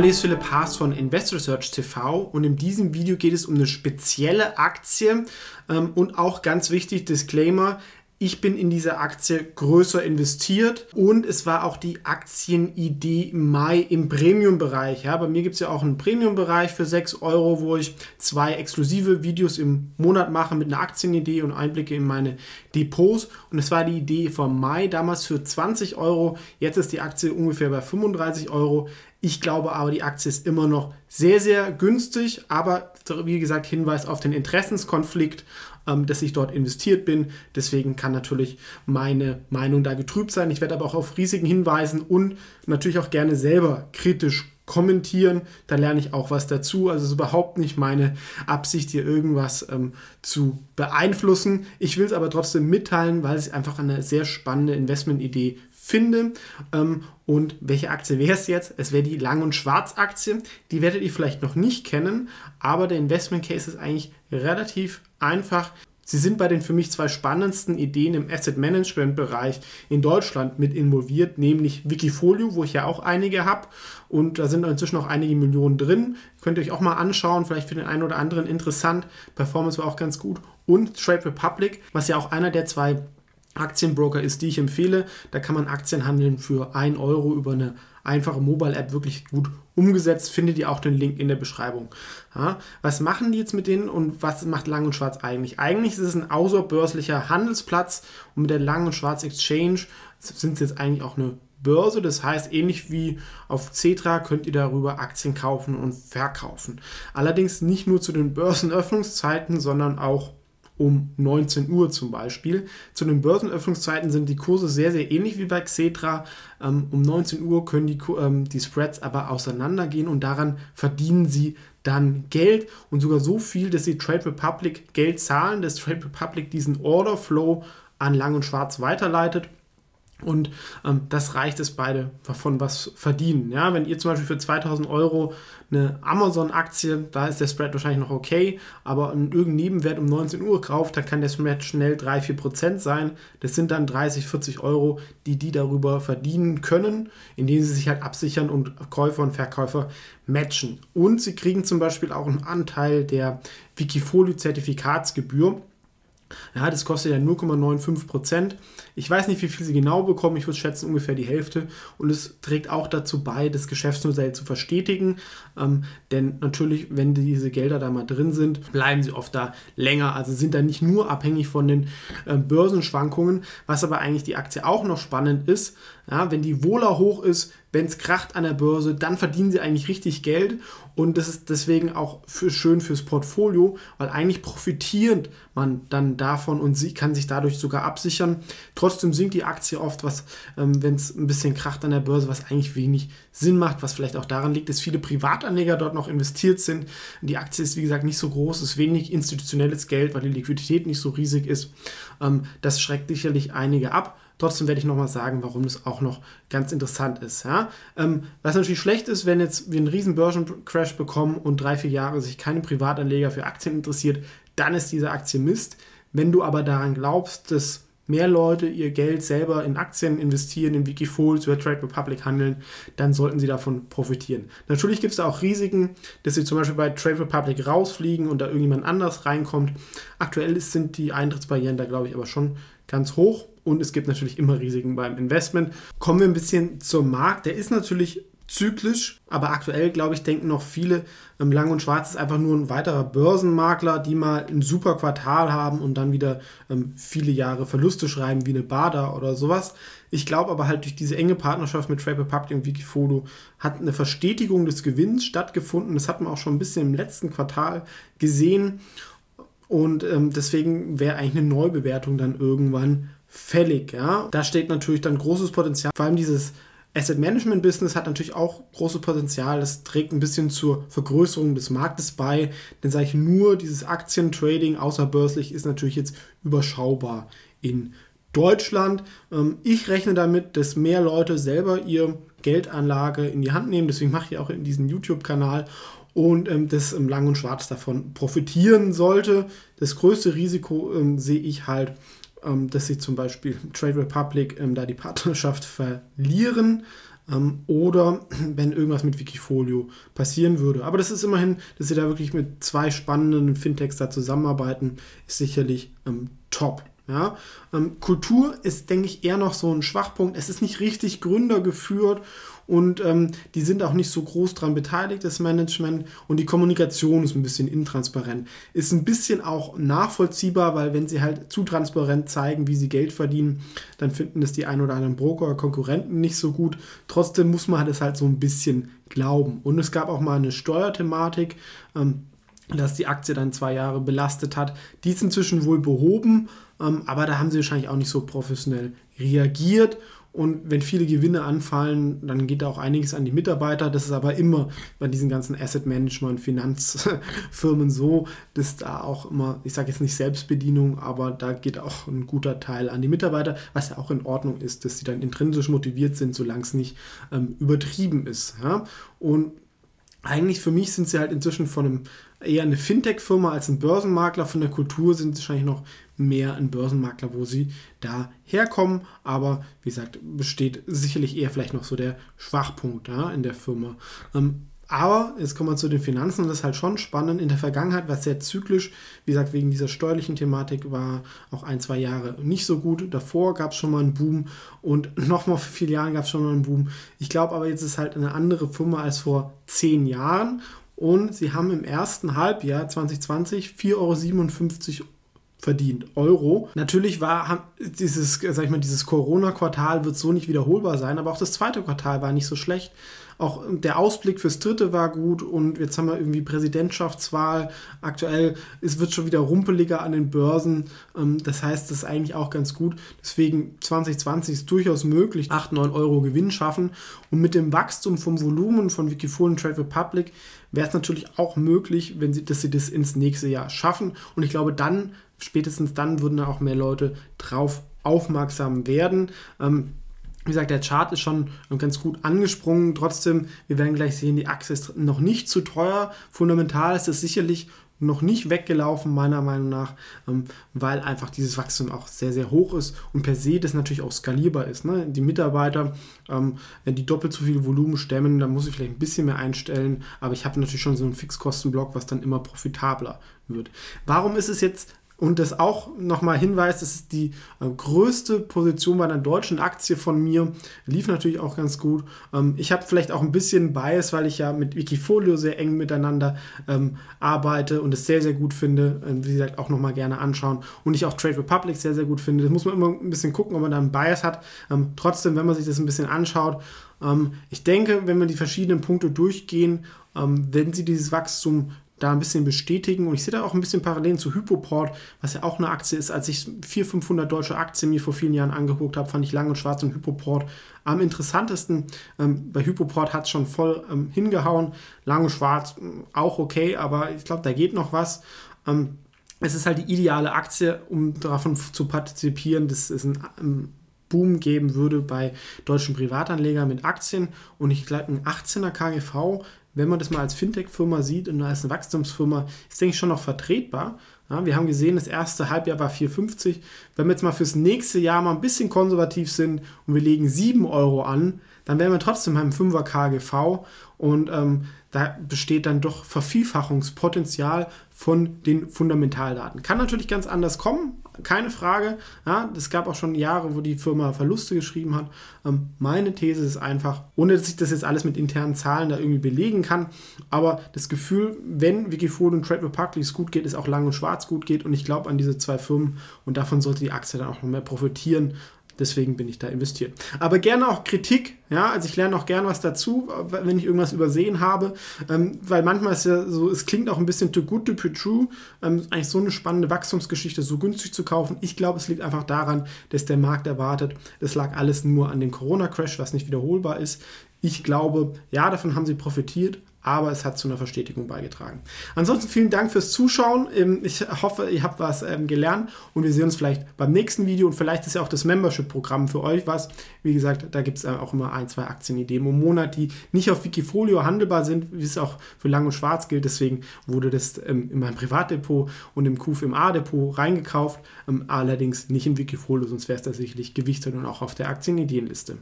Hallo, ist Philipp Haas von Investor Research TV und in diesem Video geht es um eine spezielle Aktie ähm, und auch ganz wichtig, Disclaimer, ich bin in diese Aktie größer investiert und es war auch die Aktienidee im Mai im Premium-Bereich. Ja, bei mir gibt es ja auch einen Premium-Bereich für 6 Euro, wo ich zwei exklusive Videos im Monat mache mit einer Aktienidee und Einblicke in meine Depots. Und es war die Idee vom Mai damals für 20 Euro. Jetzt ist die Aktie ungefähr bei 35 Euro. Ich glaube aber, die Aktie ist immer noch sehr, sehr günstig. Aber wie gesagt, Hinweis auf den Interessenskonflikt ähm, dass ich dort investiert bin. Deswegen kann natürlich meine Meinung da getrübt sein. Ich werde aber auch auf Risiken hinweisen und natürlich auch gerne selber kritisch kommentieren. Da lerne ich auch was dazu. Also es ist überhaupt nicht meine Absicht, hier irgendwas ähm, zu beeinflussen. Ich will es aber trotzdem mitteilen, weil es einfach eine sehr spannende Investmentidee finde. Ähm, und welche Aktie wäre es jetzt? Es wäre die Lang- und Schwarz-Aktie. Die werdet ihr vielleicht noch nicht kennen, aber der Investment Case ist eigentlich relativ einfach. Sie sind bei den für mich zwei spannendsten Ideen im Asset Management Bereich in Deutschland mit involviert, nämlich Wikifolio, wo ich ja auch einige habe und da sind inzwischen auch einige Millionen drin. Könnt ihr euch auch mal anschauen, vielleicht für den einen oder anderen interessant. Performance war auch ganz gut und Trade Republic, was ja auch einer der zwei Aktienbroker ist, die ich empfehle. Da kann man Aktien handeln für 1 Euro über eine einfache Mobile-App wirklich gut umgesetzt. Findet ihr auch den Link in der Beschreibung. Ja, was machen die jetzt mit denen und was macht Lang und Schwarz eigentlich? Eigentlich ist es ein außerbörslicher Handelsplatz und mit der Lang und Schwarz Exchange sind sie jetzt eigentlich auch eine Börse. Das heißt, ähnlich wie auf Cetra könnt ihr darüber Aktien kaufen und verkaufen. Allerdings nicht nur zu den Börsenöffnungszeiten, sondern auch um 19 Uhr zum Beispiel. Zu den Börsenöffnungszeiten sind die Kurse sehr, sehr ähnlich wie bei Xetra. Ähm, um 19 Uhr können die, ähm, die Spreads aber auseinandergehen und daran verdienen sie dann Geld und sogar so viel, dass sie Trade Republic Geld zahlen, dass Trade Republic diesen Order Flow an Lang und Schwarz weiterleitet und ähm, das reicht es beide davon was verdienen. Ja, wenn ihr zum Beispiel für 2000 Euro eine Amazon-Aktie, da ist der Spread wahrscheinlich noch okay, aber einen irgendeinen Nebenwert um 19 Uhr kauft, dann kann der Spread schnell 3-4% sein. Das sind dann 30, 40 Euro, die die darüber verdienen können, indem sie sich halt absichern und Käufer und Verkäufer matchen. Und sie kriegen zum Beispiel auch einen Anteil der Wikifolio-Zertifikatsgebühr. Ja, das kostet ja 0,95 Prozent. Ich weiß nicht, wie viel sie genau bekommen. Ich würde schätzen ungefähr die Hälfte. Und es trägt auch dazu bei, das Geschäftsmodell zu verstetigen. Ähm, denn natürlich, wenn diese Gelder da mal drin sind, bleiben sie oft da länger. Also sind da nicht nur abhängig von den äh, Börsenschwankungen. Was aber eigentlich die Aktie auch noch spannend ist, ja, wenn die Wohler hoch ist, wenn es kracht an der Börse, dann verdienen sie eigentlich richtig Geld und das ist deswegen auch für, schön fürs Portfolio, weil eigentlich profitiert man dann davon und sie kann sich dadurch sogar absichern. Trotzdem sinkt die Aktie oft, was, ähm, wenn es ein bisschen kracht an der Börse, was eigentlich wenig Sinn macht, was vielleicht auch daran liegt, dass viele Privatanleger dort noch investiert sind. Die Aktie ist wie gesagt nicht so groß, ist wenig institutionelles Geld, weil die Liquidität nicht so riesig ist. Ähm, das schreckt sicherlich einige ab. Trotzdem werde ich nochmal sagen, warum das auch noch ganz interessant ist. Ja? Ähm, was natürlich schlecht ist, wenn jetzt wir einen riesen Börsencrash bekommen und drei, vier Jahre sich keine Privatanleger für Aktien interessiert, dann ist diese Aktie Mist. Wenn du aber daran glaubst, dass mehr Leute ihr Geld selber in Aktien investieren, in Wikifolio oder Trade Republic handeln, dann sollten sie davon profitieren. Natürlich gibt es da auch Risiken, dass sie zum Beispiel bei Trade Republic rausfliegen und da irgendjemand anders reinkommt. Aktuell sind die Eintrittsbarrieren da, glaube ich, aber schon ganz hoch und es gibt natürlich immer Risiken beim Investment. Kommen wir ein bisschen zum Markt. Der ist natürlich zyklisch, aber aktuell, glaube ich, denken noch viele, ähm, Lang und Schwarz ist einfach nur ein weiterer Börsenmakler, die mal ein super Quartal haben und dann wieder ähm, viele Jahre Verluste schreiben, wie eine Bada oder sowas. Ich glaube aber halt durch diese enge Partnerschaft mit Trade Republic und Wikifolio hat eine Verstetigung des Gewinns stattgefunden. Das hat man auch schon ein bisschen im letzten Quartal gesehen. Und ähm, deswegen wäre eigentlich eine Neubewertung dann irgendwann fällig. Ja? Da steht natürlich dann großes Potenzial. Vor allem dieses Asset Management Business hat natürlich auch großes Potenzial. Es trägt ein bisschen zur Vergrößerung des Marktes bei. Denn sage ich nur, dieses Aktientrading außerbörslich ist natürlich jetzt überschaubar in Deutschland. Ähm, ich rechne damit, dass mehr Leute selber ihre Geldanlage in die Hand nehmen. Deswegen mache ich auch in diesem YouTube-Kanal und ähm, das ähm, Lang und Schwarz davon profitieren sollte. Das größte Risiko ähm, sehe ich halt dass sie zum Beispiel Trade Republic ähm, da die Partnerschaft verlieren ähm, oder wenn irgendwas mit Wikifolio passieren würde. Aber das ist immerhin, dass sie da wirklich mit zwei spannenden Fintechs da zusammenarbeiten, ist sicherlich ähm, top. Ja? Ähm, Kultur ist, denke ich, eher noch so ein Schwachpunkt. Es ist nicht richtig gründergeführt und ähm, die sind auch nicht so groß daran beteiligt, das Management und die Kommunikation ist ein bisschen intransparent. Ist ein bisschen auch nachvollziehbar, weil wenn sie halt zu transparent zeigen, wie sie Geld verdienen, dann finden das die ein oder anderen Broker oder Konkurrenten nicht so gut. Trotzdem muss man das halt so ein bisschen glauben. Und es gab auch mal eine Steuerthematik. Ähm, dass die Aktie dann zwei Jahre belastet hat. Die ist inzwischen wohl behoben, ähm, aber da haben sie wahrscheinlich auch nicht so professionell reagiert und wenn viele Gewinne anfallen, dann geht da auch einiges an die Mitarbeiter. Das ist aber immer bei diesen ganzen Asset Management, Finanzfirmen so, dass da auch immer, ich sage jetzt nicht Selbstbedienung, aber da geht auch ein guter Teil an die Mitarbeiter, was ja auch in Ordnung ist, dass sie dann intrinsisch motiviert sind, solange es nicht ähm, übertrieben ist. Ja? Und eigentlich für mich sind sie halt inzwischen von einem eher eine Fintech-Firma als ein Börsenmakler. Von der Kultur sind sie wahrscheinlich noch mehr ein Börsenmakler, wo sie da herkommen. Aber wie gesagt, besteht sicherlich eher vielleicht noch so der Schwachpunkt ja, in der Firma. Ähm, aber jetzt kommen wir zu den Finanzen und das ist halt schon spannend. In der Vergangenheit war es sehr zyklisch. Wie gesagt, wegen dieser steuerlichen Thematik war auch ein, zwei Jahre nicht so gut. Davor gab es schon mal einen Boom und nochmal vor vier Jahren gab es schon mal einen Boom. Ich glaube aber, jetzt ist halt eine andere Firma als vor zehn Jahren und sie haben im ersten Halbjahr 2020 4,57 Euro verdient. Euro. Natürlich war dieses, sag ich mal, dieses Corona-Quartal wird so nicht wiederholbar sein, aber auch das zweite Quartal war nicht so schlecht. Auch der Ausblick fürs dritte war gut und jetzt haben wir irgendwie Präsidentschaftswahl. Aktuell es wird schon wieder rumpeliger an den Börsen. Ähm, das heißt, das ist eigentlich auch ganz gut. Deswegen 2020 ist durchaus möglich, 8, 9 Euro Gewinn schaffen. Und mit dem Wachstum vom Volumen von Wikifolio und Trade Republic wäre es natürlich auch möglich, wenn sie, dass sie das ins nächste Jahr schaffen. Und ich glaube, dann, spätestens dann, würden da auch mehr Leute drauf aufmerksam werden. Ähm, wie gesagt, der Chart ist schon ganz gut angesprungen. Trotzdem, wir werden gleich sehen, die Achse ist noch nicht zu teuer. Fundamental ist es sicherlich noch nicht weggelaufen, meiner Meinung nach, ähm, weil einfach dieses Wachstum auch sehr, sehr hoch ist und per se das natürlich auch skalierbar ist. Ne? Die Mitarbeiter, ähm, wenn die doppelt so viel Volumen stemmen, dann muss ich vielleicht ein bisschen mehr einstellen, aber ich habe natürlich schon so einen Fixkostenblock, was dann immer profitabler wird. Warum ist es jetzt und das auch nochmal hinweist, das ist die äh, größte Position bei einer deutschen Aktie von mir. Lief natürlich auch ganz gut. Ähm, ich habe vielleicht auch ein bisschen Bias, weil ich ja mit Wikifolio sehr eng miteinander ähm, arbeite und es sehr, sehr gut finde. Ähm, wie gesagt, auch nochmal gerne anschauen. Und ich auch Trade Republic sehr, sehr gut finde. Das muss man immer ein bisschen gucken, ob man da einen Bias hat. Trotzdem, wenn man sich das ein bisschen anschaut, ich denke, wenn wir die verschiedenen Punkte durchgehen, wenn sie dieses Wachstum da ein bisschen bestätigen. Und ich sehe da auch ein bisschen Parallelen zu Hypoport, was ja auch eine Aktie ist. Als ich 400, 500 deutsche Aktien mir vor vielen Jahren angeguckt habe, fand ich Lang und Schwarz und Hypoport am interessantesten. Ähm, bei Hypoport hat es schon voll ähm, hingehauen. Lang und Schwarz ähm, auch okay, aber ich glaube, da geht noch was. Ähm, es ist halt die ideale Aktie, um davon zu partizipieren, dass es ein ähm, Boom geben würde bei deutschen Privatanlegern mit Aktien. Und ich glaube, ein 18er KGV wenn man das mal als Fintech-Firma sieht und als eine Wachstumsfirma, ist, denke ich, schon noch vertretbar. Ja, wir haben gesehen, das erste Halbjahr war 4,50. Wenn wir jetzt mal fürs nächste Jahr mal ein bisschen konservativ sind und wir legen 7 Euro an, dann wären wir trotzdem beim 5er KGV und ähm, da besteht dann doch Vervielfachungspotenzial von den Fundamentaldaten. Kann natürlich ganz anders kommen, keine Frage. Ja, es gab auch schon Jahre, wo die Firma Verluste geschrieben hat. Ähm, meine These ist einfach, ohne dass ich das jetzt alles mit internen Zahlen da irgendwie belegen kann, aber das Gefühl, wenn Wikifolio und Trade es gut geht, ist auch Lang und Schwarz gut geht und ich glaube an diese zwei Firmen und davon sollte die Aktie dann auch noch mehr profitieren. Deswegen bin ich da investiert. Aber gerne auch Kritik. Ja, also ich lerne auch gerne was dazu, wenn ich irgendwas übersehen habe. Ähm, weil manchmal ist ja so, es klingt auch ein bisschen too good to be true. Ähm, eigentlich so eine spannende Wachstumsgeschichte so günstig zu kaufen. Ich glaube, es liegt einfach daran, dass der Markt erwartet, es lag alles nur an dem Corona-Crash, was nicht wiederholbar ist. Ich glaube, ja, davon haben sie profitiert, aber es hat zu einer Verstetigung beigetragen. Ansonsten vielen Dank fürs Zuschauen. Ähm, ich hoffe, ihr habt was ähm, gelernt und wir sehen uns vielleicht beim nächsten Video und vielleicht ist ja auch das Membership-Programm für euch was. Wie gesagt, da gibt es äh, auch immer ein, zwei Aktienideen im Monat, die nicht auf Wikifolio handelbar sind, wie es auch für Lang und Schwarz gilt. Deswegen wurde das ähm, in meinem Privatdepot und im QFMA-Depot reingekauft, allerdings nicht in Wikifolio, sonst wäre es da sicherlich gewichtet und auch auf der Aktienideenliste.